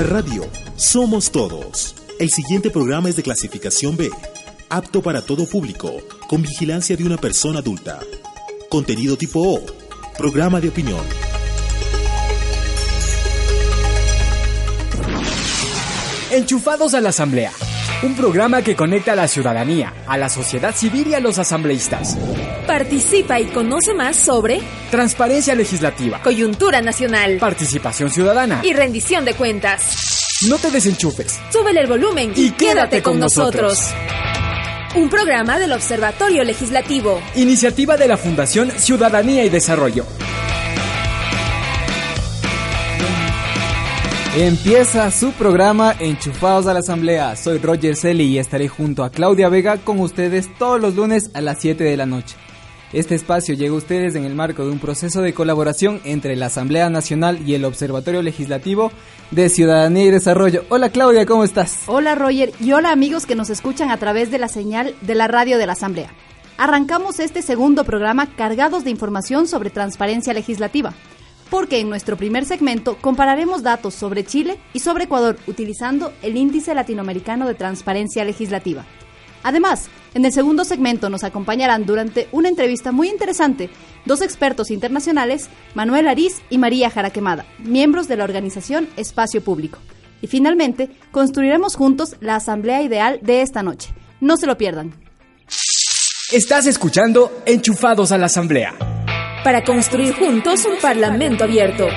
La radio Somos Todos. El siguiente programa es de clasificación B, apto para todo público, con vigilancia de una persona adulta. Contenido tipo O, programa de opinión. Enchufados a la Asamblea. Un programa que conecta a la ciudadanía, a la sociedad civil y a los asambleístas. Participa y conoce más sobre Transparencia legislativa, coyuntura nacional participación ciudadana. y rendición de cuentas. No te desenchufes. Súbele el volumen Y quédate con nosotros. Un programa del Observatorio Legislativo. Iniciativa de la Fundación Ciudadanía y Desarrollo. Empieza su programa Enchufados a la Asamblea. Soy Roger Celi y estaré junto a Claudia Vega con ustedes todos los lunes a las 7 de la noche. Este espacio llega a ustedes en el marco de un proceso de colaboración entre la Asamblea Nacional y el Observatorio Legislativo de Ciudadanía y Desarrollo. Hola Claudia, ¿cómo estás? Hola Roger y hola amigos que nos escuchan a través de la señal de la radio de la Asamblea. Arrancamos este segundo programa cargados de información sobre transparencia legislativa, porque en nuestro primer segmento compararemos datos sobre Chile y sobre Ecuador utilizando el Índice Latinoamericano de Transparencia Legislativa. Además, en el segundo segmento nos acompañarán durante una entrevista muy interesante dos expertos internacionales, Manuel Ariz y María Jaraquemada, miembros de la organización Espacio Público. Y finalmente, construiremos juntos la asamblea ideal de esta noche. No se lo pierdan. Estás escuchando Enchufados a la Asamblea. Para construir juntos un Parlamento abierto.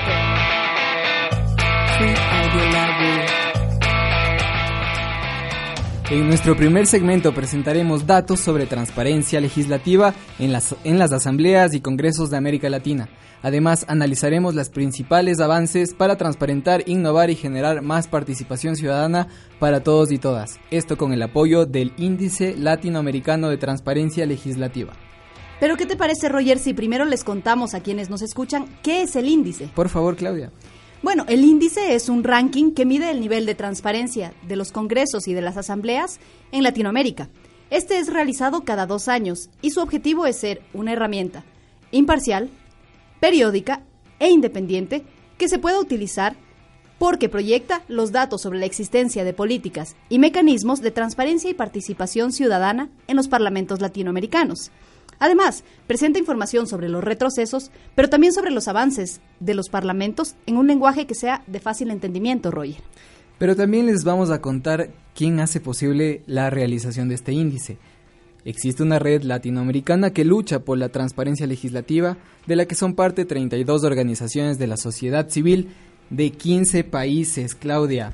En nuestro primer segmento presentaremos datos sobre transparencia legislativa en las, en las asambleas y congresos de América Latina. Además, analizaremos los principales avances para transparentar, innovar y generar más participación ciudadana para todos y todas. Esto con el apoyo del Índice Latinoamericano de Transparencia Legislativa. Pero ¿qué te parece Roger si primero les contamos a quienes nos escuchan qué es el índice? Por favor, Claudia. Bueno, el índice es un ranking que mide el nivel de transparencia de los congresos y de las asambleas en Latinoamérica. Este es realizado cada dos años y su objetivo es ser una herramienta imparcial, periódica e independiente que se pueda utilizar porque proyecta los datos sobre la existencia de políticas y mecanismos de transparencia y participación ciudadana en los parlamentos latinoamericanos. Además, presenta información sobre los retrocesos, pero también sobre los avances de los parlamentos en un lenguaje que sea de fácil entendimiento, Roger. Pero también les vamos a contar quién hace posible la realización de este índice. Existe una red latinoamericana que lucha por la transparencia legislativa, de la que son parte 32 organizaciones de la sociedad civil de 15 países, Claudia.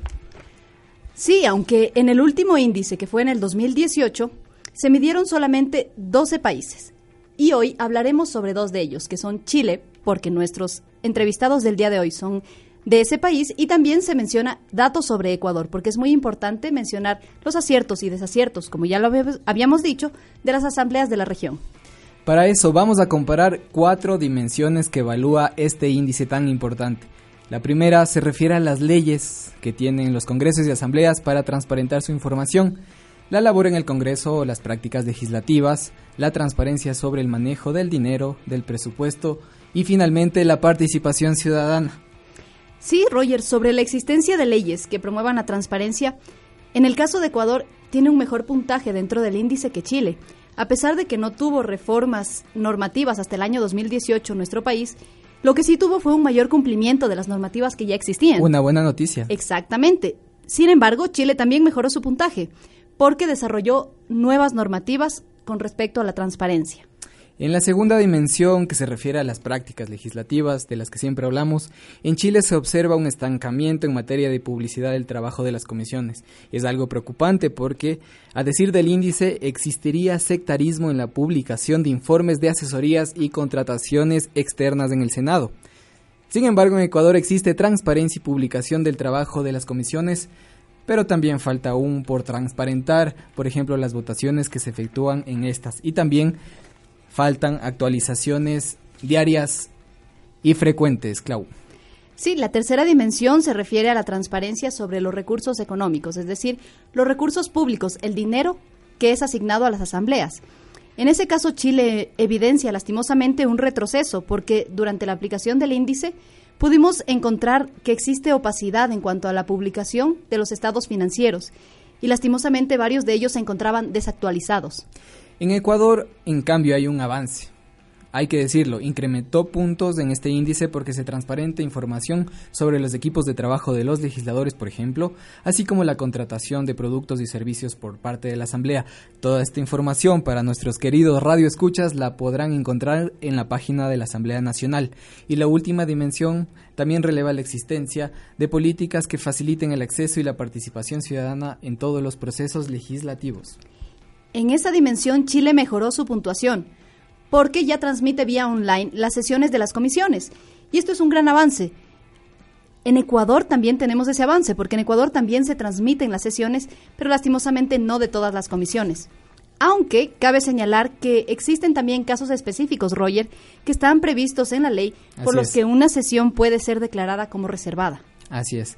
Sí, aunque en el último índice, que fue en el 2018, se midieron solamente 12 países. Y hoy hablaremos sobre dos de ellos, que son Chile, porque nuestros entrevistados del día de hoy son de ese país, y también se menciona datos sobre Ecuador, porque es muy importante mencionar los aciertos y desaciertos, como ya lo habíamos- dicho, de las asambleas de la región. Para eso vamos a comparar cuatro dimensiones que evalúa este índice tan importante. La primera se refiere a las leyes que tienen los congresos y asambleas para transparentar su información, la labor en el Congreso las prácticas legislativas, la transparencia sobre el manejo del dinero, del presupuesto y finalmente la participación ciudadana. Sí, Roger, sobre la existencia de leyes que promuevan la transparencia, en el caso de Ecuador tiene un mejor puntaje dentro del índice que Chile. A pesar de que no tuvo reformas normativas hasta el año 2018 en nuestro país, lo que sí tuvo fue un mayor cumplimiento de las normativas que ya existían. Una buena noticia. Exactamente. Sin embargo, Chile también mejoró su puntaje porque desarrolló nuevas normativas con respecto a la transparencia. En la segunda dimensión, que se refiere a las prácticas legislativas de las que siempre hablamos, en Chile se observa un estancamiento en materia de publicidad del trabajo de las comisiones. Es algo preocupante porque, a decir del índice, existiría sectarismo en la publicación de informes de asesorías y contrataciones externas en el Senado. Sin embargo, en Ecuador existe transparencia y publicación del trabajo de las comisiones, pero también falta aún por transparentar, por ejemplo, las votaciones que se efectúan en estas y también faltan actualizaciones diarias y frecuentes, Clau. Sí, la tercera dimensión se refiere a la transparencia sobre los recursos económicos, es decir, los recursos públicos, el dinero que es asignado a las asambleas. En ese caso, Chile evidencia lastimosamente un retroceso porque durante la aplicación del índice, pudimos encontrar que existe opacidad en cuanto a la publicación de los estados financieros y lastimosamente varios de ellos se encontraban desactualizados. En Ecuador, en cambio, hay un avance hay que decirlo, incrementó puntos en este índice porque se transparenta información sobre los equipos de trabajo de los legisladores, por ejemplo, así como la contratación de productos y servicios por parte de la Asamblea. Toda esta información para nuestros queridos radioescuchas la podrán encontrar en la página de la Asamblea Nacional. Y la última dimensión también releva la existencia de políticas que faciliten el acceso y la participación ciudadana en todos los procesos legislativos. En esa dimensión, Chile mejoró su puntuación porque ya transmite vía online las sesiones de las comisiones. Y esto es un gran avance. En Ecuador también tenemos ese avance, porque en Ecuador también se transmiten las sesiones, pero lastimosamente no de todas las comisiones. Aunque cabe señalar que existen también casos específicos, Roger, que están previstos en la ley por los que una sesión puede ser declarada como reservada. Así es.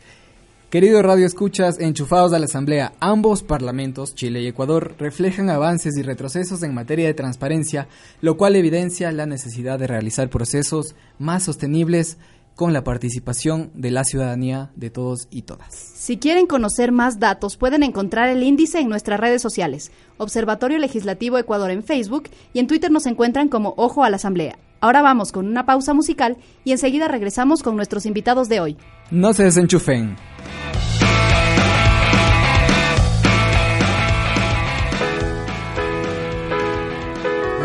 Querido Radio Escuchas, enchufados a la Asamblea, ambos parlamentos, Chile y Ecuador, reflejan avances y retrocesos en materia de transparencia, lo cual evidencia la necesidad de realizar procesos más sostenibles con la participación de la ciudadanía de todos y todas. Si quieren conocer más datos, pueden encontrar el índice en nuestras redes sociales, Observatorio Legislativo Ecuador en Facebook y en Twitter nos encuentran como Ojo a la Asamblea. Ahora vamos con una pausa musical y enseguida regresamos con nuestros invitados de hoy. No se desenchufen.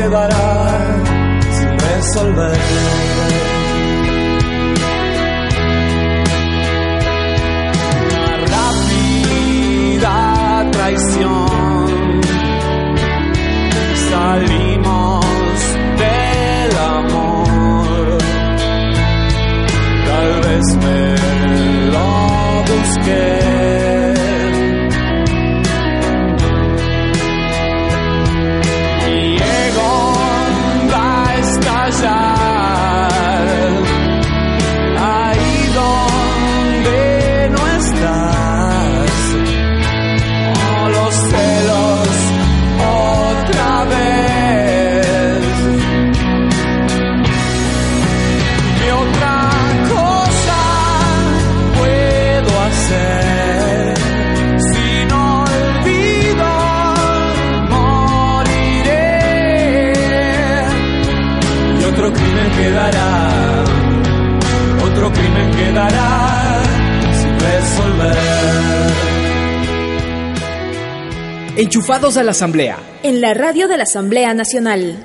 quedará as I Enchufados a la Asamblea. En la radio de la Asamblea Nacional.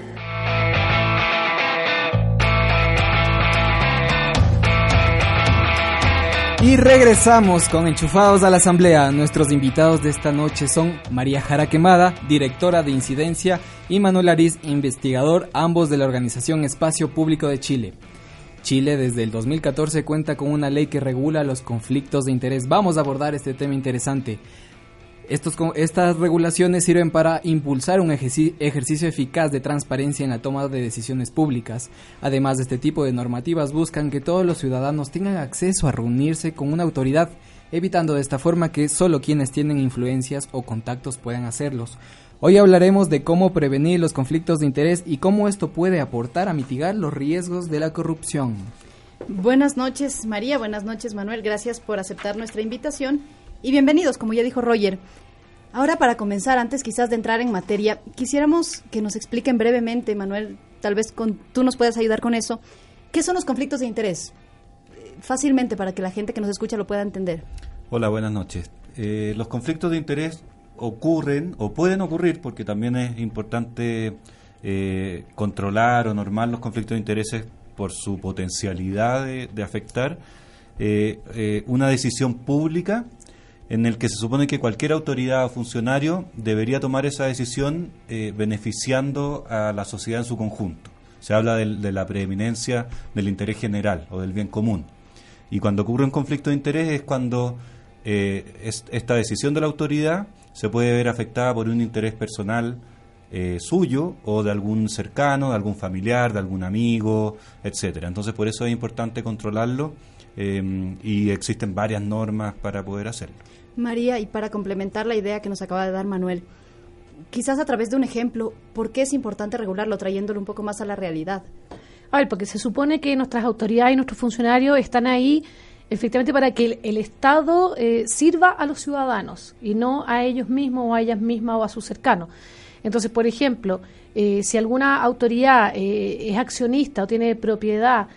Y regresamos con Enchufados a la Asamblea. Nuestros invitados de esta noche son María Jara Quemada, directora de Incidencia, y Manuel Ariz, investigador, ambos de la organización Espacio Público de Chile. Chile desde el 2014 cuenta con una ley que regula los conflictos de interés. Vamos a abordar este tema interesante estas regulaciones sirven para impulsar un ejercicio eficaz de transparencia en la toma de decisiones públicas. Además de este tipo de normativas buscan que todos los ciudadanos tengan acceso a reunirse con una autoridad, evitando de esta forma que solo quienes tienen influencias o contactos puedan hacerlos. Hoy hablaremos de cómo prevenir los conflictos de interés y cómo esto puede aportar a mitigar los riesgos de la corrupción. Buenas noches María, buenas noches Manuel, gracias por aceptar nuestra invitación y bienvenidos, como ya dijo Roger. Ahora para comenzar, antes quizás de entrar en materia, quisiéramos que nos expliquen brevemente, Manuel, tal vez con, tú nos puedas ayudar con eso, ¿qué son los conflictos de interés? fácilmente para que la gente que nos escucha lo pueda entender. Hola, buenas noches. Eh, los conflictos de interés ocurren o pueden ocurrir porque también es importante eh, controlar o normar los conflictos de intereses por su potencialidad de, afectar eh, una decisión pública en el que se supone que cualquier autoridad o funcionario debería tomar esa decisión beneficiando a la sociedad en su conjunto. Se habla de la preeminencia del interés general o del bien común. Y cuando ocurre un conflicto de interés es cuando eh, esta decisión de la autoridad se puede ver afectada por un interés personal eh, suyo o de algún cercano, de algún familiar, de algún amigo, etcétera. Entonces por eso es importante controlarlo em, y existen varias normas para poder hacerlo. María, y para complementar la idea que nos acaba de dar Manuel, quizás a través de un ejemplo, ¿por qué es importante regularlo, trayéndolo un poco más a la realidad? A ver, porque se supone que nuestras autoridades y nuestros funcionarios están ahí efectivamente para que el, Estado eh, sirva a los ciudadanos y no a ellos mismos o a ellas mismas o a sus cercanos. Entonces, por ejemplo, eh, si alguna autoridad eh, es accionista o tiene propiedad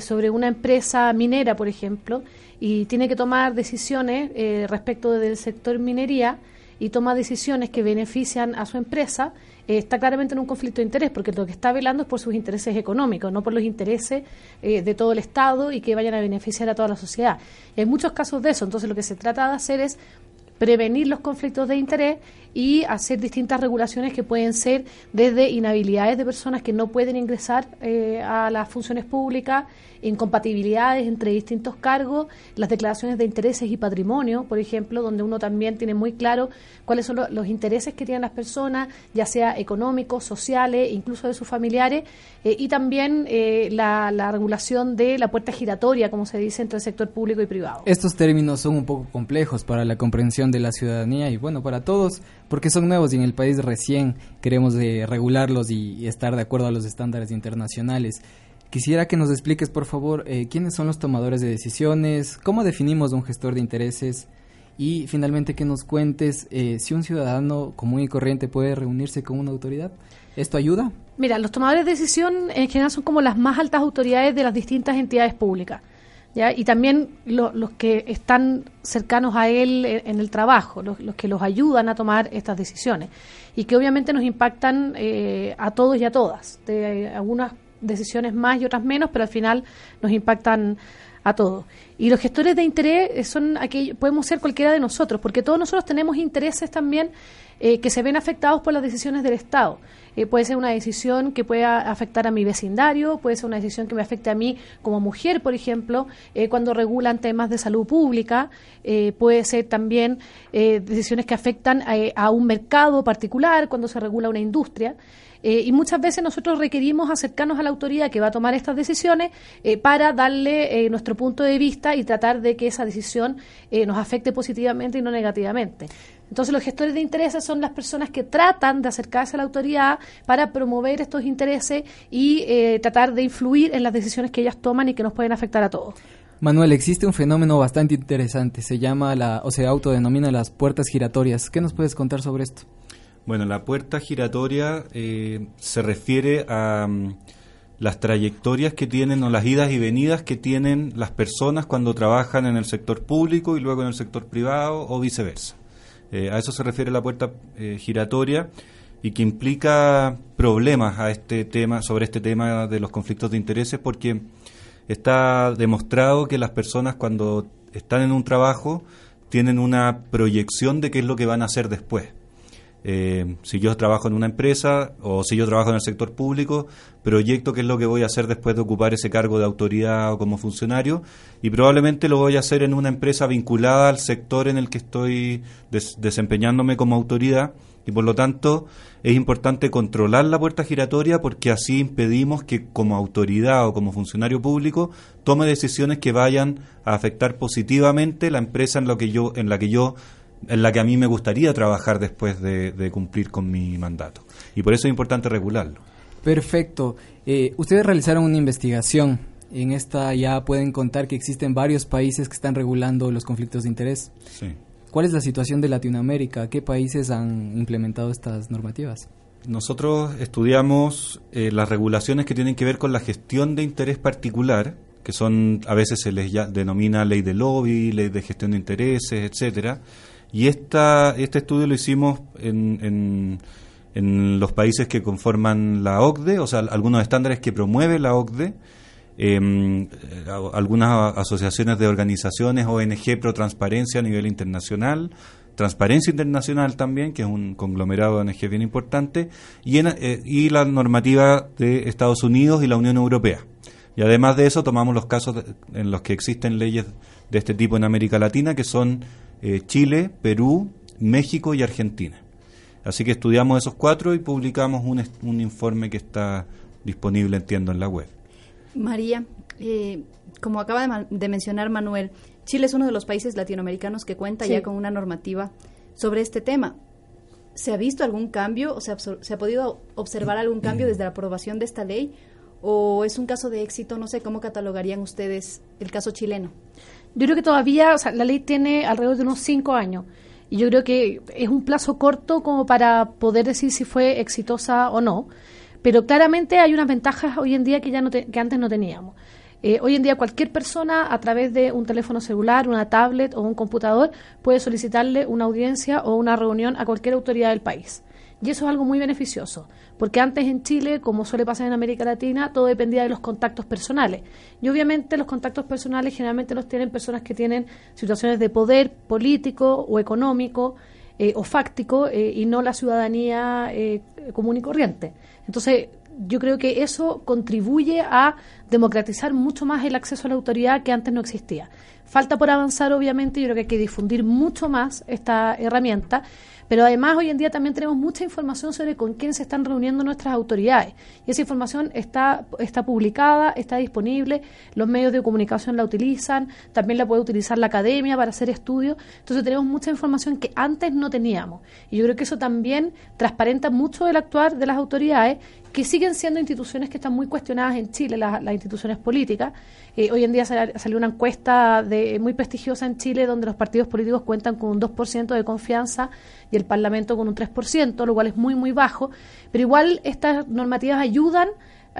sobre una empresa minera, por ejemplo, y tiene que tomar decisiones respecto del sector minería y toma decisiones que benefician a su empresa, eh, está claramente en un conflicto de interés, porque lo que está velando es por sus intereses económicos, no por los intereses eh, de todo el Estado y que vayan a beneficiar a toda la sociedad. hay muchos casos de eso, entonces lo que se trata de hacer es prevenir los conflictos de interés y hacer distintas regulaciones que pueden ser desde inhabilidades de personas que no pueden ingresar eh, a las funciones públicas, incompatibilidades entre distintos cargos, las declaraciones de intereses y patrimonio, por ejemplo, donde uno también tiene muy claro cuáles son los intereses que tienen las personas, ya sea económicos, sociales, incluso de sus familiares, eh, y también eh, la, la regulación de la puerta giratoria, como se dice, entre el sector público y privado. Estos términos son un poco complejos para la comprensión de la ciudadanía y bueno, para todos porque son nuevos y en el país recién queremos de regularlos y, estar de acuerdo a los estándares internacionales. Quisiera que nos expliques, por favor, eh, quiénes son los tomadores de decisiones, cómo definimos un gestor de intereses y finalmente que nos cuentes eh, si un ciudadano común y corriente puede reunirse con una autoridad. ¿Esto ayuda? Mira, los tomadores de decisión en general son como las más altas autoridades de las distintas entidades públicas y también los que están cercanos a él en, el trabajo, los, que los ayudan a tomar estas decisiones. Y que obviamente nos impactan eh, a todos y a todas, de algunas decisiones más y otras menos, pero al final nos impactan a todos. Y los gestores de interés son aquellos, podemos ser cualquiera de nosotros, porque todos nosotros tenemos intereses también eh, que se ven afectados por las decisiones del Estado. Eh, puede ser una decisión que pueda afectar a mi vecindario, puede ser una decisión que me afecte a mí como mujer, por ejemplo, eh, cuando regulan temas de salud pública, eh, puede ser también decisiones que afectan a, un mercado particular, cuando se regula una industria. Y muchas veces nosotros requerimos acercarnos a la autoridad que va a tomar estas decisiones para darle nuestro punto de vista y tratar de que esa decisión nos afecte positivamente y no negativamente. Entonces los gestores de intereses son las personas que tratan de acercarse a la autoridad para promover estos intereses y eh, tratar de influir en las decisiones que ellas toman y que nos pueden afectar a todos. Manuel, existe un fenómeno bastante interesante, se llama la, o se autodenomina las puertas giratorias. ¿Qué nos puedes contar sobre esto? Bueno, la puerta giratoria eh, se refiere a mm, las trayectorias que tienen o las idas y venidas que tienen las personas cuando trabajan en el sector público y luego en el sector privado o viceversa. Eh, a eso se refiere la puerta eh, giratoria y que implica problemas a este tema, sobre este tema de los conflictos de intereses, porque está demostrado que las personas cuando están en un trabajo tienen una proyección de qué es lo que van a hacer después. Eh, si yo trabajo en una empresa o si yo trabajo en el sector público, proyecto qué es lo que voy a hacer después de ocupar ese cargo de autoridad o como funcionario y probablemente lo voy a hacer en una empresa vinculada al sector en el que estoy desempeñándome como autoridad y por lo tanto es importante controlar la puerta giratoria porque así impedimos que como autoridad o como funcionario público tome decisiones que vayan a afectar positivamente la empresa en, lo que yo, en la que yo en la que a mí me gustaría trabajar después de, cumplir con mi mandato. Y por eso es importante regularlo. Perfecto. Eh, ustedes realizaron una investigación. En esta ya pueden contar que existen varios países que están regulando los conflictos de interés. Sí. ¿Cuál es la situación de Latinoamérica? ¿Qué países han implementado estas normativas? Nosotros estudiamos eh, las regulaciones que tienen que ver con la gestión de interés particular que son a veces se les denomina ley de lobby, ley de gestión de intereses, etcétera. Y esta, este estudio lo hicimos en, en, los países que conforman la OCDE, o sea, algunos estándares que promueve la OCDE, em, algunas asociaciones de organizaciones, ONG pro transparencia a nivel internacional, Transparencia Internacional también, que es un conglomerado de ONG bien importante, y, eh, y la normativa de Estados Unidos y la Unión Europea. Y además de eso tomamos los casos en los que existen leyes de este tipo en América Latina, que son eh, Chile, Perú, México y Argentina. Así que estudiamos esos cuatro y publicamos un, un informe que está disponible, entiendo, en la web. María, eh, como acaba de, mencionar Manuel, Chile es uno de los países latinoamericanos que cuenta ya con una normativa sobre este tema. ¿Se ha visto algún cambio o se ha podido observar algún cambio desde la aprobación de esta ley? ¿O es un caso de éxito? No sé cómo catalogarían ustedes el caso chileno. Yo creo que todavía, o sea, la ley tiene alrededor de unos cinco años. Y yo creo que es un plazo corto como para poder decir si fue exitosa o no. Pero claramente hay unas ventajas hoy en día que, ya no que antes no teníamos. Eh, hoy en día cualquier persona a través de un teléfono celular, una tablet o un computador puede solicitarle una audiencia o una reunión a cualquier autoridad del país. Y eso es algo muy beneficioso, porque antes en Chile, como suele pasar en América Latina, todo dependía de los contactos personales. Y obviamente los contactos personales generalmente los tienen personas que tienen situaciones de poder político o económico eh, o fáctico eh, y no la ciudadanía eh, común y corriente. Entonces, yo creo que eso contribuye a democratizar mucho más el acceso a la autoridad que antes no existía. Falta por avanzar, obviamente, yo creo que hay que difundir mucho más esta herramienta pero además hoy en día también tenemos mucha información sobre con quién se están reuniendo nuestras autoridades. Y esa información está, está publicada, está disponible, los medios de comunicación la utilizan, también la puede utilizar la academia para hacer estudios. Entonces tenemos mucha información que antes no teníamos. Y yo creo que eso también transparenta mucho el actuar de las autoridades que siguen siendo instituciones que están muy cuestionadas en Chile, las, instituciones políticas. Eh, hoy en día salió una encuesta de, muy prestigiosa en Chile donde los partidos políticos cuentan con un 2% de confianza y el Parlamento con un 3%, lo cual es muy, muy bajo. Pero igual estas normativas ayudan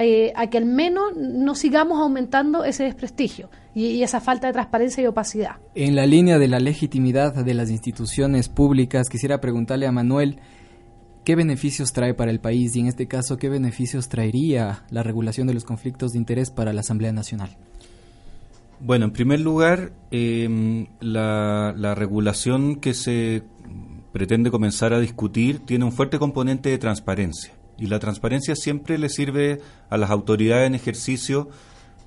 eh, a que al menos no sigamos aumentando ese desprestigio y, esa falta de transparencia y opacidad. En la línea de la legitimidad de las instituciones públicas, quisiera preguntarle a Manuel qué beneficios trae para el país y en este caso qué beneficios traería la regulación de los conflictos de interés para la Asamblea Nacional. Bueno, en primer lugar, em, la, la, regulación que se pretende comenzar a discutir tiene un fuerte componente de transparencia. Y la transparencia siempre le sirve a las autoridades en ejercicio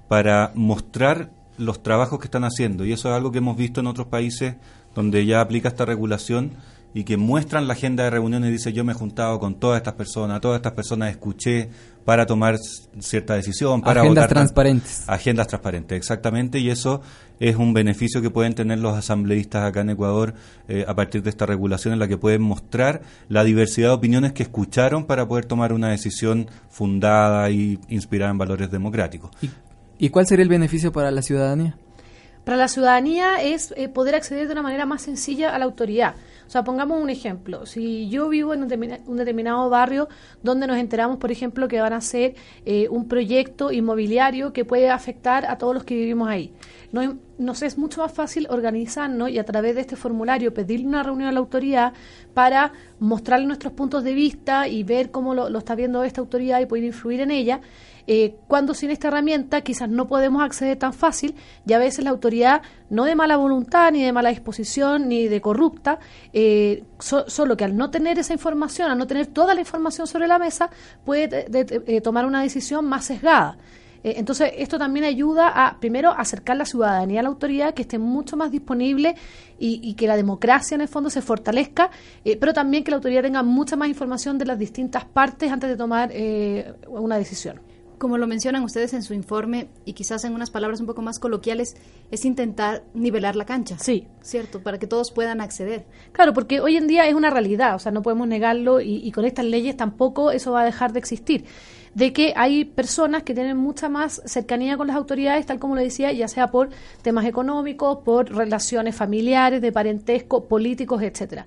para mostrar los trabajos que están haciendo. Y eso es algo que hemos visto en otros países donde ya aplica esta regulación y que muestran la agenda de reuniones y dice yo me he juntado con todas estas personas, todas estas personas escuché para tomar cierta decisión, para agendas transparentes. Agendas transparentes, exactamente, y eso es un beneficio que pueden tener los asambleístas acá en Ecuador eh, a partir de esta regulación en la que pueden mostrar la diversidad de opiniones que escucharon para poder tomar una decisión fundada y inspirada en valores democráticos. ¿Y, cuál sería el beneficio para la ciudadanía? Para la ciudadanía es eh, poder acceder de una manera más sencilla a la autoridad. O sea, pongamos un ejemplo. Si yo vivo en un, determinado barrio donde nos enteramos, por ejemplo, que van a hacer eh, un proyecto inmobiliario que puede afectar a todos los que vivimos ahí. No, nos es mucho más fácil organizarnos y a través de este formulario pedirle una reunión a la autoridad para mostrarle nuestros puntos de vista y ver cómo lo, está viendo esta autoridad y poder influir en ella eh, cuando sin esta herramienta quizás no podemos acceder tan fácil y a veces la autoridad, no de mala voluntad, ni de mala disposición, ni de corrupta, eh, solo que al no tener esa información, al no tener toda la información sobre la mesa, puede eh, tomar una decisión más sesgada. Entonces, esto también ayuda a, primero, acercar la ciudadanía a la autoridad, que esté mucho más disponible y, y que la democracia en el fondo se fortalezca, pero también que la autoridad tenga mucha más información de las distintas partes antes de tomar una decisión como lo mencionan ustedes en su informe y quizás en unas palabras un poco más coloquiales, es intentar nivelar la cancha. Sí. ¿Cierto? Para que todos puedan acceder. Claro, porque hoy en día es una realidad, o sea, no podemos negarlo y, con estas leyes tampoco eso va a dejar de existir. de que hay personas que tienen mucha más cercanía con las autoridades, tal como le decía, ya sea por temas económicos, por relaciones familiares, de parentesco, políticos, etcétera.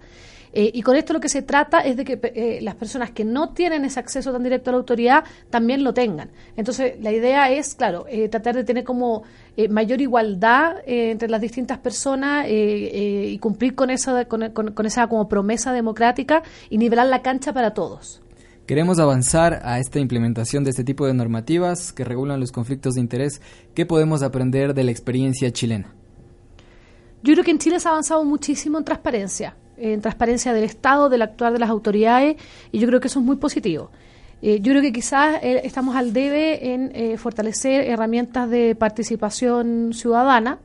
Eh, y con esto lo que se trata es de que eh, las personas que no tienen ese acceso tan directo a la autoridad también lo tengan. Entonces, la idea es, claro, eh, tratar de tener como mayor igualdad entre las distintas personas y cumplir con esa, con, con esa como promesa democrática y nivelar la cancha para todos. Queremos avanzar a esta implementación de este tipo de normativas que regulan los conflictos de interés. ¿Qué podemos aprender de la experiencia chilena? Yo creo que en Chile se ha avanzado muchísimo en transparencia en transparencia del Estado, del actuar de las autoridades, y yo creo que eso es muy positivo. Eh, yo creo que quizás eh, estamos al debe en eh, fortalecer herramientas de participación ciudadana,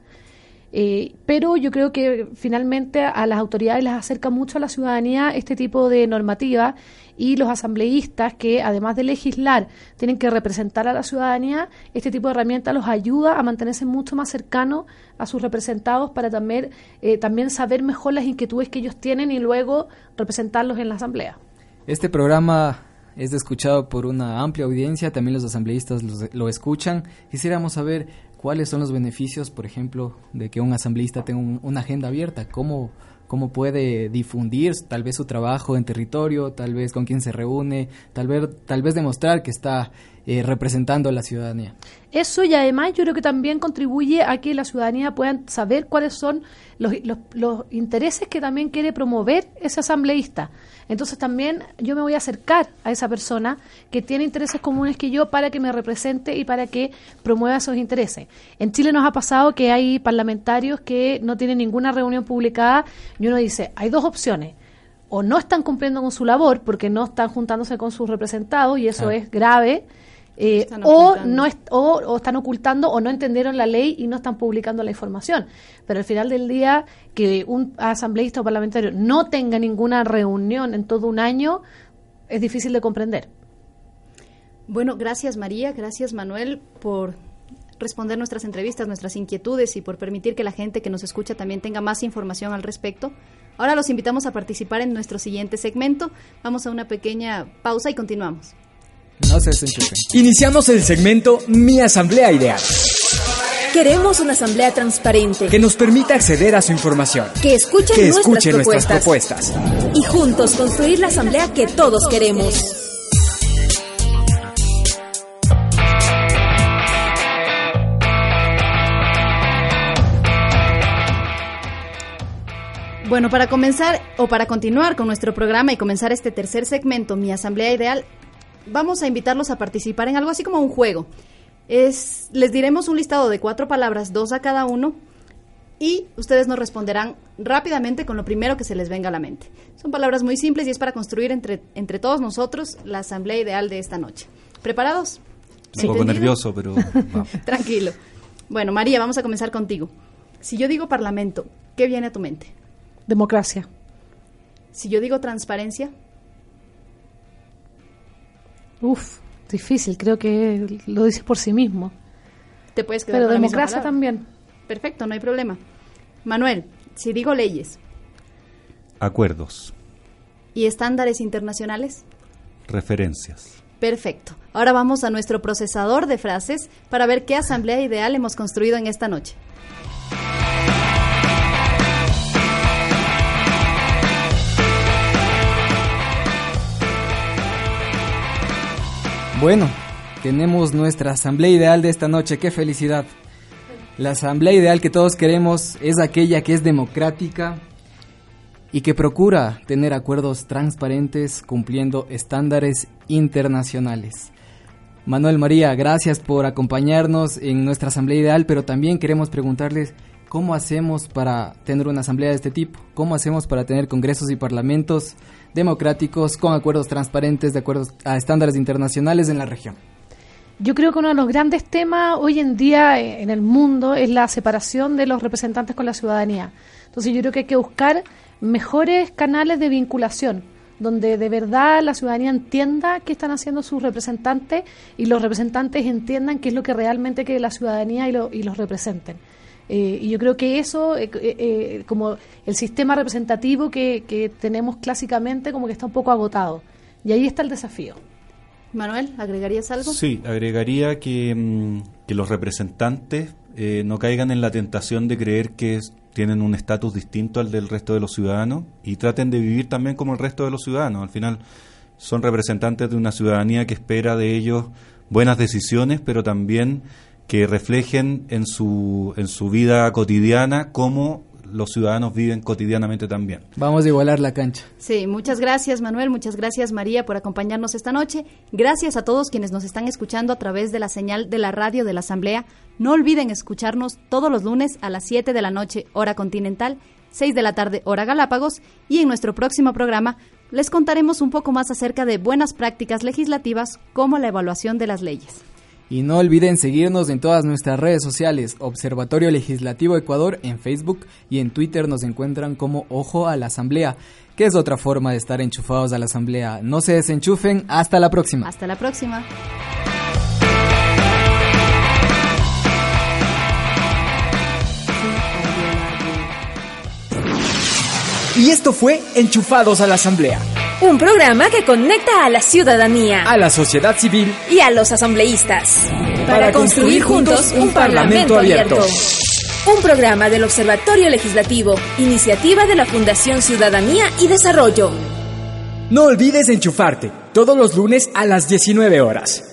pero yo creo que finalmente a las autoridades les acerca mucho a la ciudadanía este tipo de normativa y los asambleístas que además de legislar tienen que representar a la ciudadanía, este tipo de herramienta los ayuda a mantenerse mucho más cercanos a sus representados para también, eh, también saber mejor las inquietudes que ellos tienen y luego representarlos en la asamblea. Este programa es escuchado por una amplia audiencia, también los asambleístas lo escuchan. Quisiéramos saber cuáles son los beneficios, por ejemplo, de que un asambleísta tenga una agenda abierta, cómo cómo puede difundir tal vez su trabajo en territorio, tal vez con quién se reúne, tal vez, tal vez demostrar que está eh, representando a la ciudadanía. Eso y además yo creo que también contribuye a que la ciudadanía pueda saber cuáles son los, los, intereses que también quiere promover ese asambleísta. Entonces también yo me voy a acercar a esa persona que tiene intereses comunes que yo para que me represente y para que promueva esos intereses. En Chile nos ha pasado que hay parlamentarios que no tienen ninguna reunión publicada y uno dice, hay dos opciones o no están cumpliendo con su labor porque no están juntándose con sus representados y eso es grave eh, o no o, están ocultando o no entendieron la ley y no están publicando la información. Pero al final del día, que un asambleísta o parlamentario no tenga ninguna reunión en todo un año, es difícil de comprender. Bueno, gracias María, gracias Manuel por responder nuestras entrevistas, nuestras inquietudes y por permitir que la gente que nos escucha también tenga más información al respecto. Ahora los invitamos a participar en nuestro siguiente segmento. Vamos a una pequeña pausa y continuamos. No se desenchufen. Iniciamos el segmento Mi Asamblea Ideal. Queremos una asamblea transparente. Que nos permita acceder a su información. Que escuche, nuestras, nuestras propuestas. Y juntos construir la asamblea que todos queremos. Bueno, para comenzar o para continuar con nuestro programa y comenzar este tercer segmento, Mi Asamblea Ideal, vamos a invitarlos a participar en algo así como un juego. Es, les diremos un listado de cuatro palabras, dos a cada uno, y ustedes nos responderán rápidamente con lo primero que se les venga a la mente. Son palabras muy simples y es para construir entre, entre todos nosotros la asamblea ideal de esta noche. ¿Preparados? Un poco nervioso, pero... Tranquilo. Bueno, María, vamos a comenzar contigo. Si yo digo parlamento, ¿qué viene a tu mente? Democracia. Si yo digo transparencia, Uf, difícil, creo que lo dices por sí mismo. Te puedes quedar Pero democracia también. Perfecto, no hay problema. Manuel, si digo leyes. Acuerdos. ¿Y estándares internacionales? Referencias. Perfecto. Ahora vamos a nuestro procesador de frases para ver qué asamblea ideal hemos construido en esta noche. Bueno, tenemos nuestra asamblea ideal de esta noche. ¡Qué felicidad! La asamblea ideal que todos queremos es aquella que es democrática y que procura tener acuerdos transparentes cumpliendo estándares internacionales. Manuel María, gracias por acompañarnos en nuestra asamblea ideal, pero también queremos preguntarles cómo hacemos para tener una asamblea de este tipo, cómo hacemos para tener congresos y parlamentos democráticos, con acuerdos transparentes, de acuerdo a estándares internacionales en la región. Yo creo que uno de los grandes temas hoy en día eh, en el mundo es la separación de los representantes con la ciudadanía. Entonces yo creo que hay que buscar mejores canales de vinculación, donde de verdad la ciudadanía entienda qué están haciendo sus representantes y los representantes entiendan qué es lo que realmente quiere la ciudadanía y, y los representen. Eh, y yo creo que eso, eh, eh, como el sistema representativo que, tenemos clásicamente, como que está un poco agotado. Y ahí está el desafío. Manuel, ¿agregarías algo? Sí, agregaría que, mm, que los representantes eh, no caigan en la tentación de creer que es- tienen un estatus distinto al del resto de los ciudadanos y traten de vivir también como el resto de los ciudadanos. Al final son representantes de una ciudadanía que espera de ellos buenas decisiones, pero también que reflejen en su, en su vida cotidiana cómo los ciudadanos viven cotidianamente también. Vamos a igualar la cancha. Sí, muchas gracias Manuel, muchas gracias María por acompañarnos esta noche. Gracias a todos quienes nos están escuchando a través de la señal de la radio de la Asamblea. No olviden escucharnos todos los lunes a las 7 de la noche, hora continental, 6 de la tarde, hora Galápagos, y en nuestro próximo programa les contaremos un poco más acerca de buenas prácticas legislativas como la evaluación de las leyes. Y no olviden seguirnos en todas nuestras redes sociales, Observatorio Legislativo Ecuador en Facebook y en Twitter nos encuentran como Ojo a la Asamblea, que es otra forma de estar enchufados a la Asamblea. No se desenchufen, hasta la próxima. Hasta la próxima. Y esto fue Enchufados a la Asamblea, Un programa que conecta a la ciudadanía a la sociedad civil y a los asambleístas para construir juntos un Parlamento abierto. Un programa del Observatorio Legislativo, iniciativa de la Fundación Ciudadanía y Desarrollo. No olvides enchufarte todos los lunes a las 19 horas.